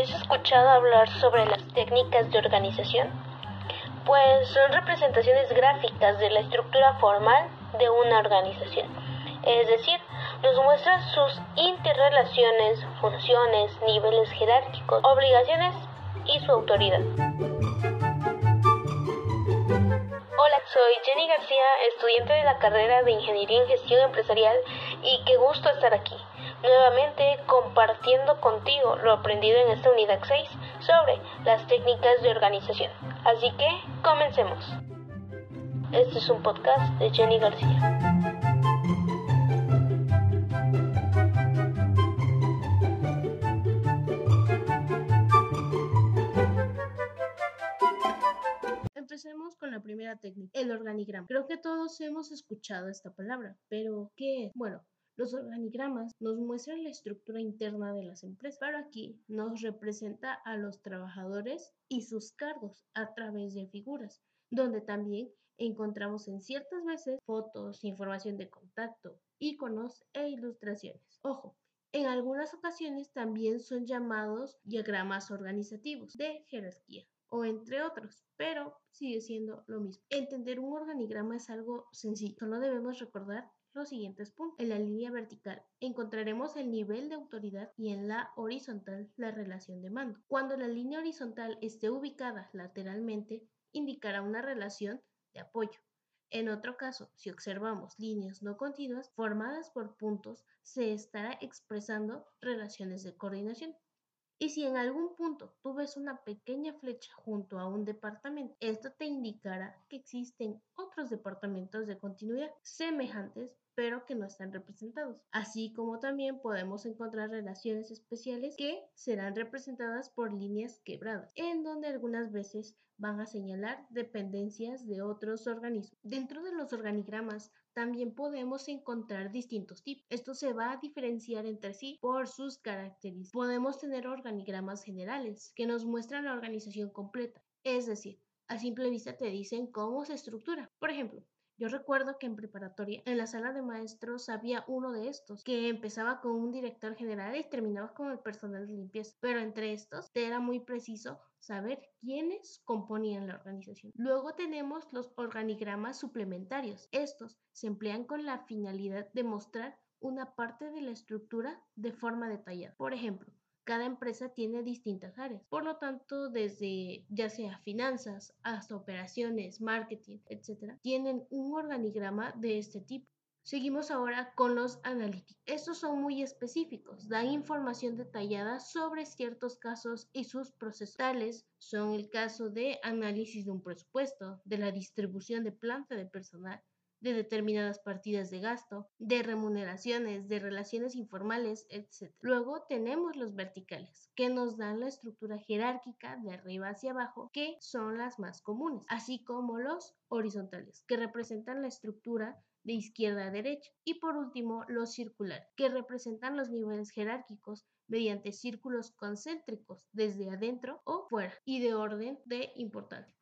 ¿Habéis escuchado hablar sobre las técnicas de organización? Pues son representaciones gráficas de la estructura formal de una organización. Es decir, nos muestran sus interrelaciones, funciones, niveles jerárquicos, obligaciones y su autoridad. Hola, soy Jenny García, estudiante de la carrera de Ingeniería en Gestión Empresarial y qué gusto estar aquí nuevamente compartiendo contigo lo aprendido en esta unidad 6 sobre las técnicas de organización. Así que comencemos. Este es un podcast de Jenny García. Empecemos con la primera técnica, el organigrama. Creo que todos hemos escuchado esta palabra, pero ¿qué? Bueno, los organigramas nos muestran la estructura interna de las empresas, pero aquí nos representa a los trabajadores y sus cargos a través de figuras, donde también encontramos en ciertas veces fotos, información de contacto, iconos e ilustraciones. Ojo, en algunas ocasiones también son llamados diagramas organizativos de jerarquía o entre otros, pero sigue siendo lo mismo. Entender un organigrama es algo sencillo, solo debemos recordar los siguientes puntos. En la línea vertical encontraremos el nivel de autoridad y en la horizontal la relación de mando. Cuando la línea horizontal esté ubicada lateralmente, indicará una relación de apoyo. En otro caso, si observamos líneas no continuas formadas por puntos, se estará expresando relaciones de coordinación. Y si en algún punto tú ves una pequeña flecha junto a un departamento, esto te indicará que existen otros departamentos de continuidad semejantes pero que no están representados. Así como también podemos encontrar relaciones especiales que serán representadas por líneas quebradas, en donde algunas veces van a señalar dependencias de otros organismos. Dentro de los organigramas también podemos encontrar distintos tipos. Esto se va a diferenciar entre sí por sus características. Podemos tener organigramas generales que nos muestran la organización completa, es decir, a simple vista te dicen cómo se estructura. Por ejemplo, yo recuerdo que en preparatoria, en la sala de maestros, había uno de estos que empezaba con un director general y terminaba con el personal de limpieza. Pero entre estos, era muy preciso saber quiénes componían la organización. Luego tenemos los organigramas suplementarios. Estos se emplean con la finalidad de mostrar una parte de la estructura de forma detallada. Por ejemplo, cada empresa tiene distintas áreas. Por lo tanto, desde ya sea finanzas hasta operaciones, marketing, etc., tienen un organigrama de este tipo. Seguimos ahora con los analíticos. Estos son muy específicos, dan información detallada sobre ciertos casos y sus procesos. Tales son el caso de análisis de un presupuesto, de la distribución de planta de personal, de determinadas partidas de gasto, de remuneraciones, de relaciones informales, etc. Luego tenemos los verticales, que nos dan la estructura jerárquica de arriba hacia abajo, que son las más comunes, así como los horizontales, que representan la estructura de izquierda a derecha. Y por último, los circulares, que representan los niveles jerárquicos mediante círculos concéntricos desde adentro o fuera y de orden de importancia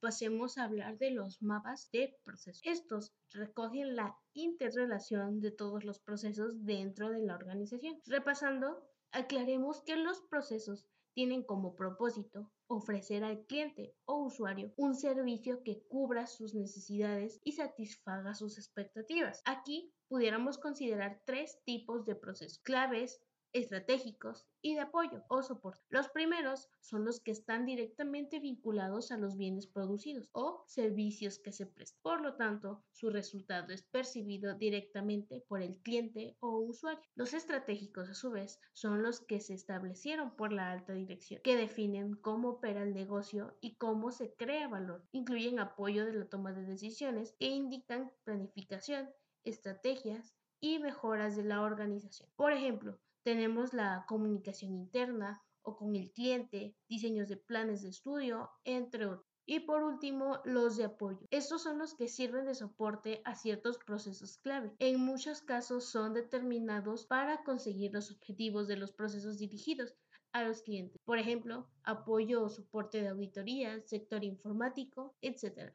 pasemos a hablar de los mapas de procesos. Estos recogen la interrelación de todos los procesos dentro de la organización. Repasando, aclaremos que los procesos tienen como propósito ofrecer al cliente o usuario un servicio que cubra sus necesidades y satisfaga sus expectativas. Aquí pudiéramos considerar tres tipos de procesos claves estratégicos y de apoyo o soporte. Los primeros son los que están directamente vinculados a los bienes producidos o servicios que se prestan. Por lo tanto, su resultado es percibido directamente por el cliente o usuario. Los estratégicos, a su vez, son los que se establecieron por la alta dirección, que definen cómo opera el negocio y cómo se crea valor. Incluyen apoyo de la toma de decisiones e indican planificación, estrategias y mejoras de la organización. Por ejemplo, tenemos la comunicación interna o con el cliente, diseños de planes de estudio, entre otros. Y por último, los de apoyo. Estos son los que sirven de soporte a ciertos procesos clave. En muchos casos son determinados para conseguir los objetivos de los procesos dirigidos a los clientes. Por ejemplo, apoyo o soporte de auditoría, sector informático, etc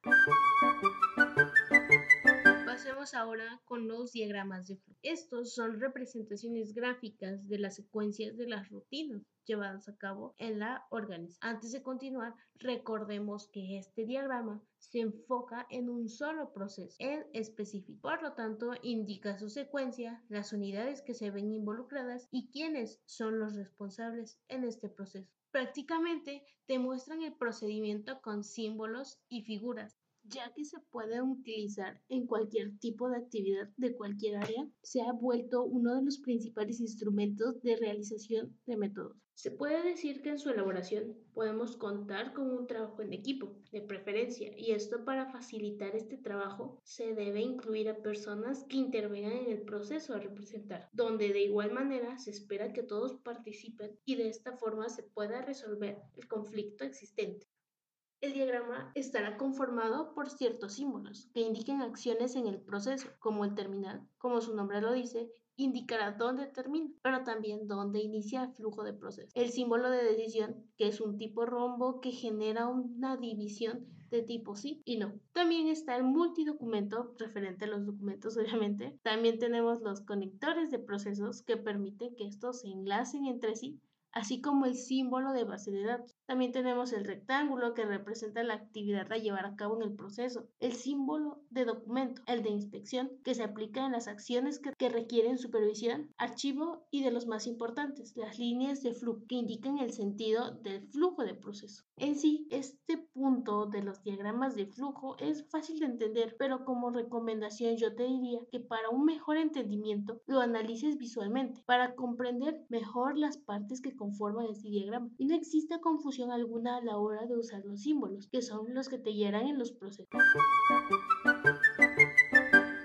Empecemos ahora con los diagramas de flujo. Estos son representaciones gráficas de las secuencias de las rutinas llevadas a cabo en la organización. Antes de continuar, recordemos que este diagrama se enfoca en un solo proceso en específico. Por lo tanto, indica su secuencia, las unidades que se ven involucradas y quiénes son los responsables en este proceso. Prácticamente te muestran el procedimiento con símbolos y figuras ya que se puede utilizar en cualquier tipo de actividad de cualquier área, se ha vuelto uno de los principales instrumentos de realización de métodos. Se puede decir que en su elaboración podemos contar con un trabajo en equipo, de preferencia, y esto para facilitar este trabajo se debe incluir a personas que intervengan en el proceso a representar, donde de igual manera se espera que todos participen y de esta forma se pueda resolver el conflicto existente. El diagrama estará conformado por ciertos símbolos que indiquen acciones en el proceso, como el terminal, como su nombre lo dice, indicará dónde termina, pero también dónde inicia el flujo de proceso. El símbolo de decisión, que es un tipo rombo que genera una división de tipo sí y no. También está el multidocumento, referente a los documentos obviamente. También tenemos los conectores de procesos que permiten que estos se enlacen entre sí así como el símbolo de base de datos. También tenemos el rectángulo que representa la actividad a llevar a cabo en el proceso, el símbolo de documento, el de inspección, que se aplica en las acciones que, requieren supervisión, archivo y de los más importantes, las líneas de flujo, que indican el sentido del flujo de proceso. En sí, este punto de los diagramas de flujo es fácil de entender, pero como recomendación yo te diría que para un mejor entendimiento lo analices visualmente para comprender mejor las partes que conforman este diagrama y no exista confusión alguna a la hora de usar los símbolos, que son los que te guiarán en los procesos.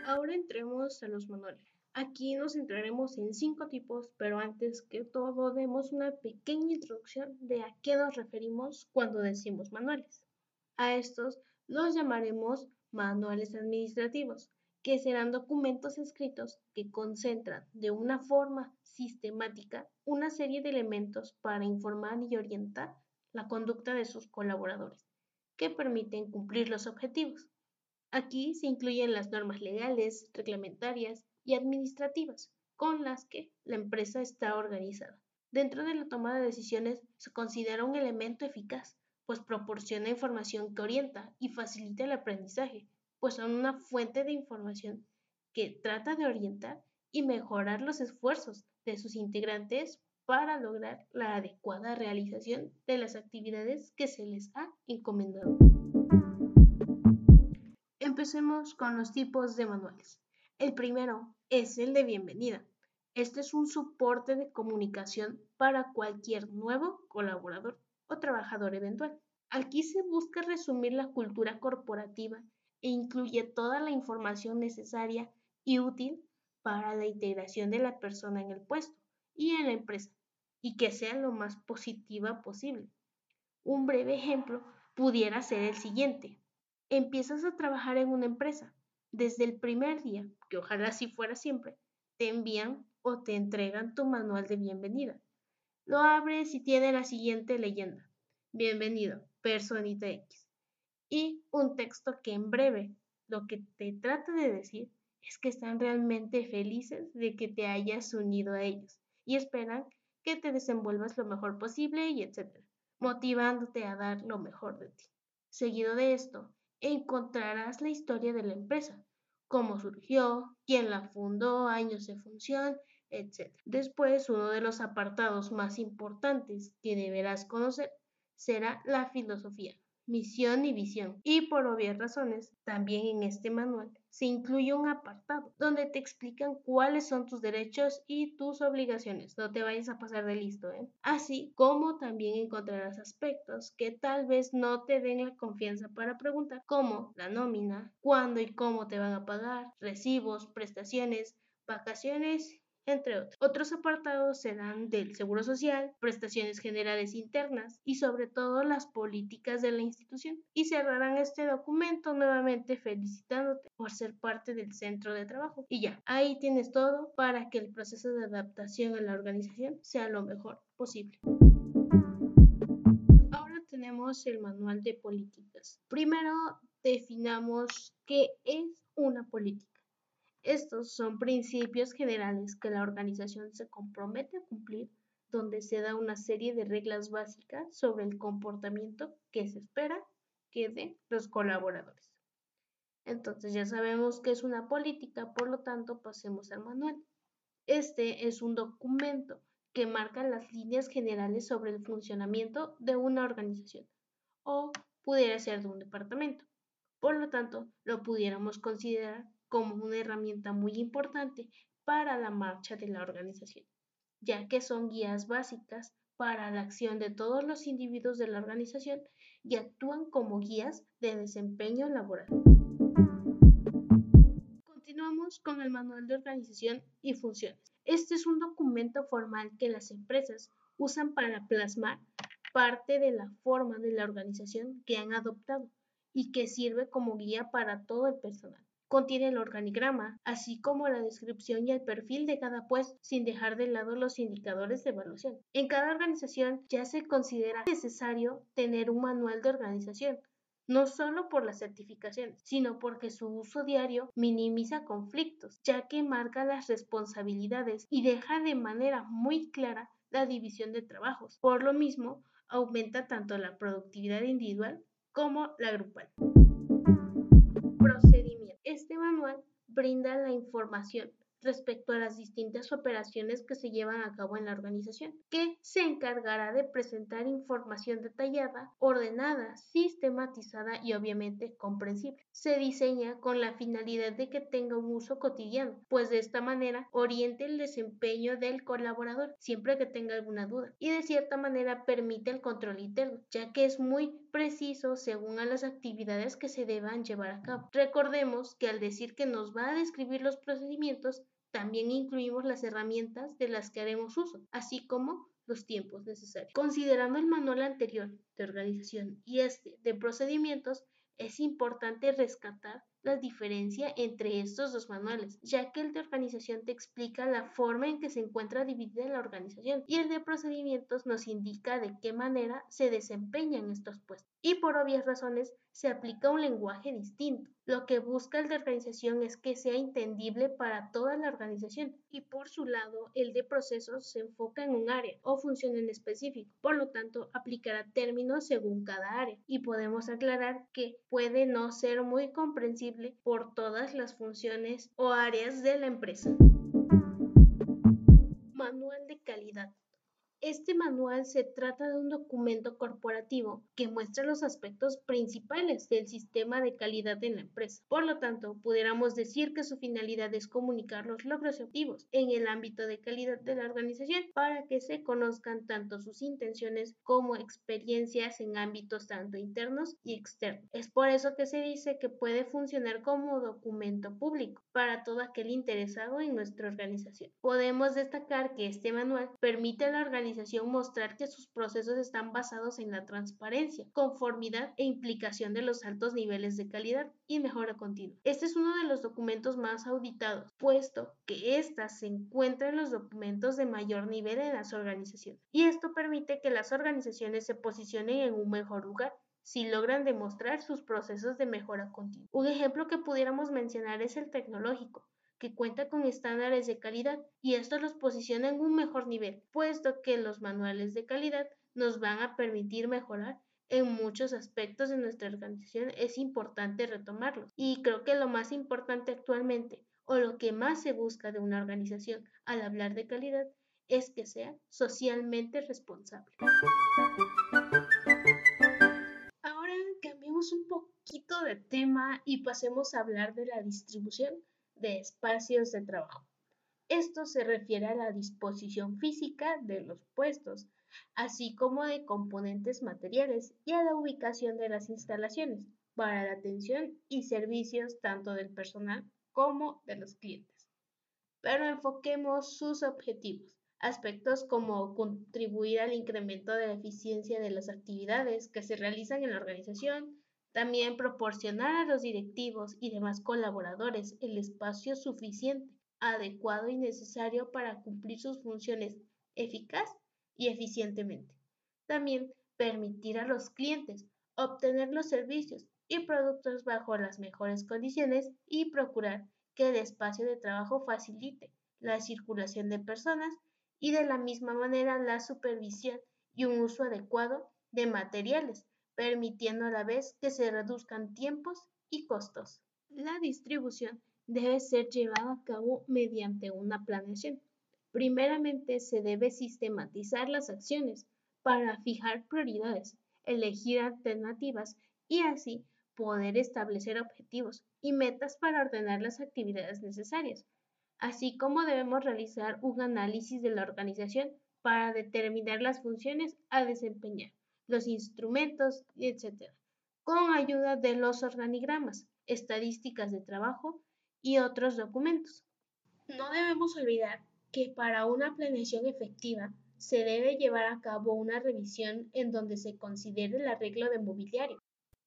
Ahora entremos a los manuales. Aquí nos centraremos en cinco tipos, pero antes que todo demos una pequeña introducción de a qué nos referimos cuando decimos manuales. A estos los llamaremos manuales administrativos, que serán documentos escritos que concentran de una forma sistemática una serie de elementos para informar y orientar la conducta de sus colaboradores, que permiten cumplir los objetivos. Aquí se incluyen las normas legales, reglamentarias y administrativas con las que la empresa está organizada. Dentro de la toma de decisiones se considera un elemento eficaz, pues proporciona información que orienta y facilita el aprendizaje, pues son una fuente de información que trata de orientar y mejorar los esfuerzos de sus integrantes para lograr la adecuada realización de las actividades que se les ha encomendado. Empecemos con los tipos de manuales. El primero es el de bienvenida. Este es un soporte de comunicación para cualquier nuevo colaborador o trabajador eventual. Aquí se busca resumir la cultura corporativa e incluye toda la información necesaria y útil para la integración de la persona en el puesto y en la empresa y que sea lo más positiva posible. Un breve ejemplo pudiera ser el siguiente. Empiezas a trabajar en una empresa desde el primer día, que ojalá así fuera siempre, te envían o te entregan tu manual de bienvenida. Lo abres y tiene la siguiente leyenda. Bienvenido, personita X. Y un texto que en breve lo que te trata de decir es que están realmente felices de que te hayas unido a ellos y esperan que te desenvuelvas lo mejor posible y etcétera, motivándote a dar lo mejor de ti. Seguido de esto, encontrarás la historia de la empresa, cómo surgió, quién la fundó, años de función, etc. Después, uno de los apartados más importantes que deberás conocer será la filosofía, misión y visión. Y por obvias razones, también en este manual se incluye un apartado donde te explican cuáles son tus derechos y tus obligaciones. No te vayas a pasar de listo, ¿eh? Así como también encontrarás aspectos que tal vez no te den la confianza para preguntar, como la nómina, cuándo y cómo te van a pagar, recibos, prestaciones, vacaciones entre otros. Otros apartados serán del Seguro Social, prestaciones generales internas y sobre todo las políticas de la institución. Y cerrarán este documento nuevamente felicitándote por ser parte del centro de trabajo. Y ya, ahí tienes todo para que el proceso de adaptación a la organización sea lo mejor posible. Ahora tenemos el manual de políticas. Primero definamos qué es una política. Estos son principios generales que la organización se compromete a cumplir, donde se da una serie de reglas básicas sobre el comportamiento que se espera que den los colaboradores. Entonces ya sabemos que es una política, por lo tanto pasemos al manual. Este es un documento que marca las líneas generales sobre el funcionamiento de una organización o pudiera ser de un departamento. Por lo tanto, lo pudiéramos considerar como una herramienta muy importante para la marcha de la organización, ya que son guías básicas para la acción de todos los individuos de la organización y actúan como guías de desempeño laboral. Continuamos con el Manual de Organización y Funciones. Este es un documento formal que las empresas usan para plasmar parte de la forma de la organización que han adoptado y que sirve como guía para todo el personal. Contiene el organigrama, así como la descripción y el perfil de cada puesto, sin dejar de lado los indicadores de evaluación. En cada organización ya se considera necesario tener un manual de organización, no solo por las certificaciones, sino porque su uso diario minimiza conflictos, ya que marca las responsabilidades y deja de manera muy clara la división de trabajos. Por lo mismo, aumenta tanto la productividad individual como la grupal. Manual brinda la información respecto a las distintas operaciones que se llevan a cabo en la organización, que se encargará de presentar información detallada, ordenada, sistematizada y obviamente comprensible. Se diseña con la finalidad de que tenga un uso cotidiano, pues de esta manera oriente el desempeño del colaborador siempre que tenga alguna duda y de cierta manera permite el control interno, ya que es muy preciso según a las actividades que se deban llevar a cabo. Recordemos que al decir que nos va a describir los procedimientos, también incluimos las herramientas de las que haremos uso, así como los tiempos necesarios. Considerando el manual anterior de organización y este de procedimientos, es importante rescatar la diferencia entre estos dos manuales, ya que el de organización te explica la forma en que se encuentra dividida la organización y el de procedimientos nos indica de qué manera se desempeñan estos puestos. Y por obvias razones se aplica un lenguaje distinto. Lo que busca el de organización es que sea entendible para toda la organización y por su lado el de procesos se enfoca en un área o función en específico, por lo tanto aplicará términos según cada área y podemos aclarar que puede no ser muy comprensible por todas las funciones o áreas de la empresa. Manual de calidad. Este manual se trata de un documento corporativo que muestra los aspectos principales del sistema de calidad en la empresa. Por lo tanto, pudiéramos decir que su finalidad es comunicar los logros objetivos en el ámbito de calidad de la organización para que se conozcan tanto sus intenciones como experiencias en ámbitos tanto internos y externos. Es por eso que se dice que puede funcionar como documento público para todo aquel interesado en nuestra organización. Podemos destacar que este manual permite a la organización mostrar que sus procesos están basados en la transparencia, conformidad e implicación de los altos niveles de calidad y mejora continua. Este es uno de los documentos más auditados, puesto que ésta se encuentra en los documentos de mayor nivel en las organizaciones. Y esto permite que las organizaciones se posicionen en un mejor lugar si logran demostrar sus procesos de mejora continua. Un ejemplo que pudiéramos mencionar es el tecnológico, que cuenta con estándares de calidad y esto los posiciona en un mejor nivel, puesto que los manuales de calidad nos van a permitir mejorar en muchos aspectos de nuestra organización. Es importante retomarlos y creo que lo más importante actualmente o lo que más se busca de una organización al hablar de calidad es que sea socialmente responsable. Ahora cambiemos un poquito de tema y pasemos a hablar de la distribución de espacios de trabajo. Esto se refiere a la disposición física de los puestos, así como de componentes materiales y a la ubicación de las instalaciones para la atención y servicios tanto del personal como de los clientes. Pero enfoquemos sus objetivos, aspectos como contribuir al incremento de la eficiencia de las actividades que se realizan en la organización, también proporcionar a los directivos y demás colaboradores el espacio suficiente, adecuado y necesario para cumplir sus funciones eficaz y eficientemente. También permitir a los clientes obtener los servicios y productos bajo las mejores condiciones y procurar que el espacio de trabajo facilite la circulación de personas y de la misma manera la supervisión y un uso adecuado de materiales, permitiendo a la vez que se reduzcan tiempos y costos. La distribución debe ser llevada a cabo mediante una planeación. Primeramente se debe sistematizar las acciones para fijar prioridades, elegir alternativas y así poder establecer objetivos y metas para ordenar las actividades necesarias, así como debemos realizar un análisis de la organización para determinar las funciones a desempeñar, los instrumentos, etc., con ayuda de los organigramas, estadísticas de trabajo y otros documentos. No debemos olvidar que para una planeación efectiva se debe llevar a cabo una revisión en donde se considere el arreglo de mobiliario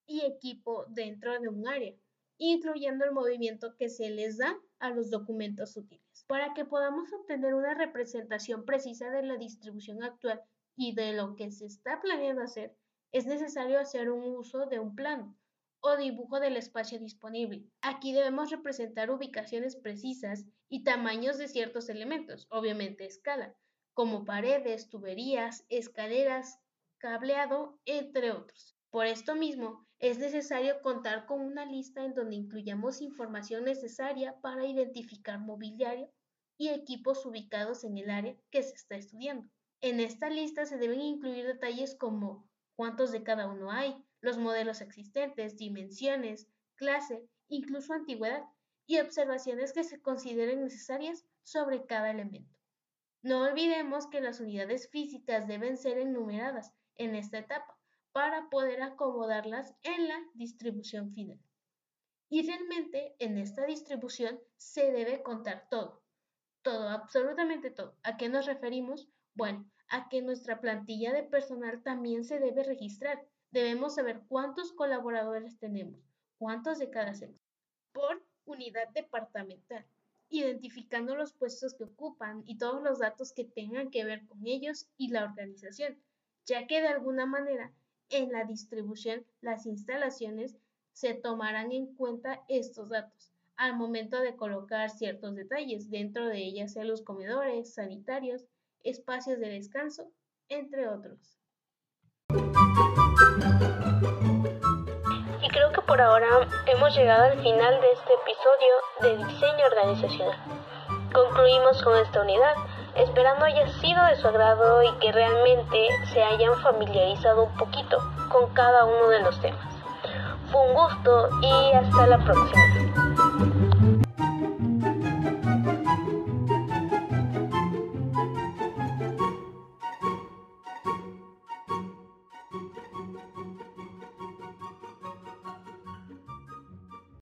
y equipo dentro de un área, incluyendo el movimiento que se les da a los documentos útiles. Para que podamos obtener una representación precisa de la distribución actual y de lo que se está planeando hacer, es necesario hacer un uso de un plano o dibujo del espacio disponible. Aquí debemos representar ubicaciones precisas y tamaños de ciertos elementos, obviamente escala, como paredes, tuberías, escaleras, cableado, entre otros. Por esto mismo, es necesario contar con una lista en donde incluyamos información necesaria para identificar mobiliario y equipos ubicados en el área que se está estudiando. En esta lista se deben incluir detalles como cuántos de cada uno hay, los modelos existentes, dimensiones, clase, incluso antigüedad y observaciones que se consideren necesarias sobre cada elemento. No olvidemos que las unidades físicas deben ser enumeradas en esta etapa para poder acomodarlas en la distribución final. Y realmente en esta distribución se debe contar todo, todo, absolutamente todo. ¿A qué nos referimos? Bueno, a que nuestra plantilla de personal también se debe registrar. Debemos saber cuántos colaboradores tenemos, cuántos de cada sexo, por unidad departamental, identificando los puestos que ocupan y todos los datos que tengan que ver con ellos y la organización, ya que de alguna manera en la distribución las instalaciones se tomarán en cuenta estos datos al momento de colocar ciertos detalles, dentro de ellas sean los comedores, sanitarios, espacios de descanso, entre otros. Y creo que por ahora hemos llegado al final de este episodio de diseño organizacional. Concluimos con esta unidad, esperando haya sido de su agrado y que realmente se hayan familiarizado un poquito con cada uno de los temas. Fue un gusto y hasta la próxima.